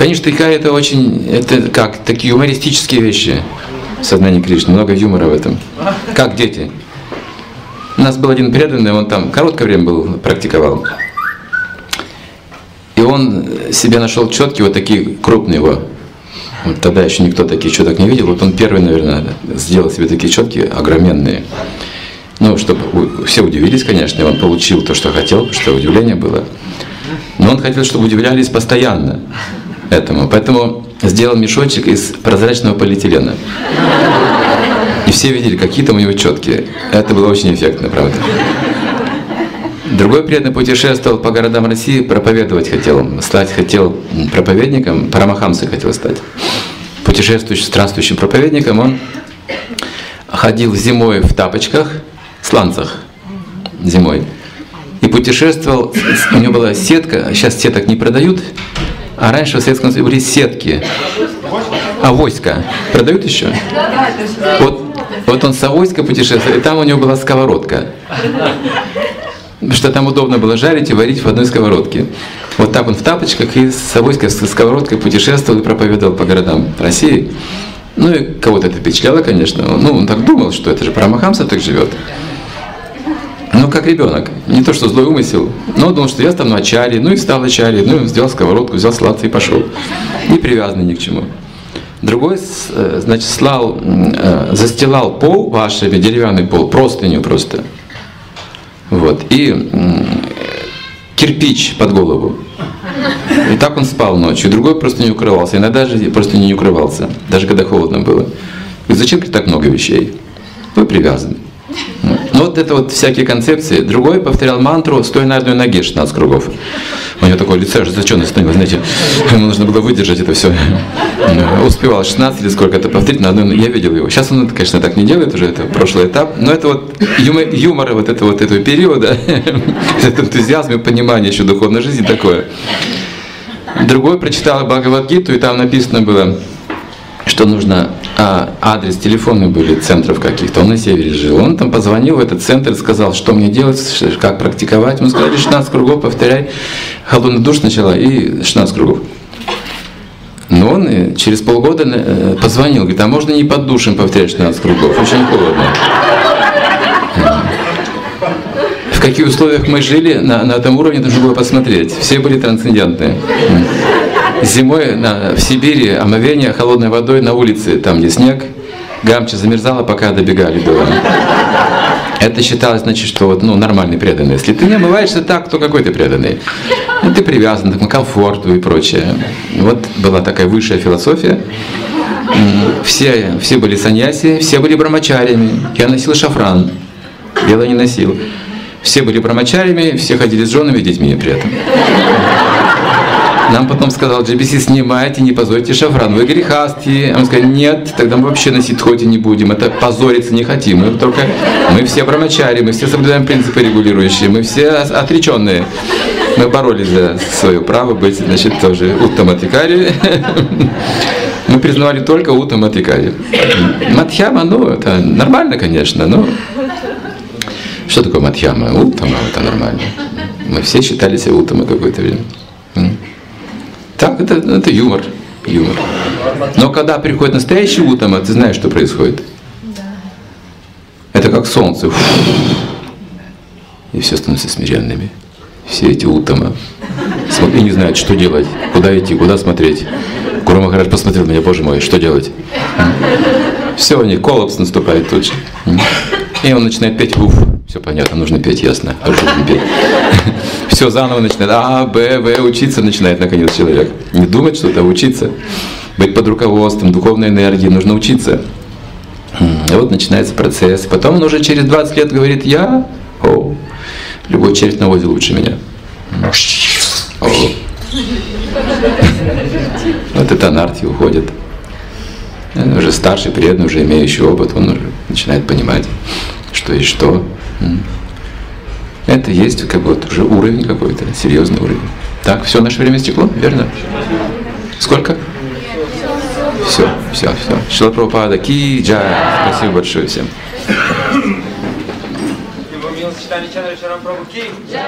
Конечно, Тайкая это очень, это как, такие юмористические вещи в сознании Кришны, много юмора в этом. Как дети. У нас был один преданный, он там короткое время был, практиковал. И он себе нашел четкие, вот такие крупные его. Вот тогда еще никто таких четок не видел. Вот он первый, наверное, сделал себе такие четкие, огроменные. Ну, чтобы все удивились, конечно, и он получил то, что хотел, потому что удивление было. Но он хотел, чтобы удивлялись постоянно этому. Поэтому сделал мешочек из прозрачного полиэтилена. И все видели, какие там у него четкие. Это было очень эффектно, правда. Другой преданный путешествовал по городам России, проповедовать хотел, стать хотел проповедником, Парамахамсой хотел стать. Путешествующим, странствующим проповедником он ходил зимой в тапочках, сланцах зимой. И путешествовал, у него была сетка, сейчас сеток не продают, а раньше в Советском Союзе были сетки. А войска продают еще? Вот, вот он с Авойска путешествовал, и там у него была сковородка. Что там удобно было жарить и варить в одной сковородке. Вот так он в тапочках и с Авойской с сковородкой путешествовал и проповедовал по городам России. Ну и кого-то это впечатляло, конечно. Ну, он так думал, что это же Парамахамса так живет. Ну, как ребенок. Не то, что злой умысел, но думал, что я стану ачари, ну и стал ачари, ну, взял сковородку, взял сладкий и пошел. Не привязанный ни к чему. Другой, э, значит, слал, э, застилал пол вашими, деревянный пол, простыню просто. Вот. И кирпич под голову. И так он спал ночью. Другой просто не укрывался. Иногда даже просто не укрывался, даже когда холодно было. И зачем так много вещей? Вы привязаны. Ну вот это вот всякие концепции. Другой повторял мантру, стоя на одной ноге 16 кругов. У него такое лицо ожесточенное становилось, знаете, ему нужно было выдержать это все. Успевал 16 или сколько-то повторить на одной Я видел его. Сейчас он, конечно, так не делает уже, это прошлый этап. Но это вот юмор, юмора вот этого, вот этого периода, этот энтузиазм и понимание еще духовной жизни такое. Другой прочитал Бхагавадгиту, и там написано было, что нужно а, адрес телефоны были центров каких-то, он на севере жил. Он там позвонил в этот центр, сказал, что мне делать, как практиковать. Мы сказали, 16 кругов, повторяй. Холодный душ сначала и 16 кругов. Но он э, через полгода э, позвонил, говорит, а можно не под душем повторять 16 кругов, очень холодно. В каких условиях мы жили, на, на этом уровне нужно было посмотреть. Все были трансцендентные зимой на, в Сибири омовение холодной водой на улице, там где снег, гамча замерзала, пока добегали было. Это считалось, значит, что вот, ну, нормальный преданный. Если ты не омываешься так, то какой ты преданный? Ну, ты привязан к комфорту и прочее. Вот была такая высшая философия. Все, все были саньяси, все были брамачарями. Я носил шафран, белый не носил. Все были брамачарями, все ходили с женами и детьми при этом. Нам потом сказал GBC, снимайте, не позорьте шафран, вы грехастые. А мы сказали, нет, тогда мы вообще носить хоти не будем, это позориться не хотим. Мы только, мы все брамачари, мы все соблюдаем принципы регулирующие, мы все отреченные. Мы боролись за свое право быть, значит, тоже уттаматикари. Мы признавали только уттаматикари. Мадхьяма, ну, это нормально, конечно, но что такое Мадхьяма? Уттама, это нормально. Мы все считали себя уттамой какое-то время. Так, это, это юмор. юмор. Но когда приходит настоящий утома, ты знаешь, что происходит. Это как солнце. И все становятся смиренными. Все эти утома. И не знают, что делать, куда идти, куда смотреть. Гуру Махарадж посмотрел на меня, боже мой, что делать? Все, у них коллапс наступает тут же. И он начинает петь уф. Все понятно, нужно петь, ясно. Хорошо, петь. Все заново начинает. А, Б, В, учиться начинает наконец человек. Не думать что-то, а учиться. Быть под руководством духовной энергии, нужно учиться. И вот начинается процесс. Потом он уже через 20 лет говорит, я, о, любой червь на воде лучше меня. Вот это анархия уходит. Он уже старший, преданный, уже имеющий опыт, он уже начинает понимать, что и что. Это есть как бы вот уже уровень какой-то, серьезный уровень. Так, все, наше время стекло, верно? Сколько? Все, все, все. Шила Прабхупада, ки джай. Спасибо большое всем. Его милость читали Чандра Шарам Прабhu ки джай.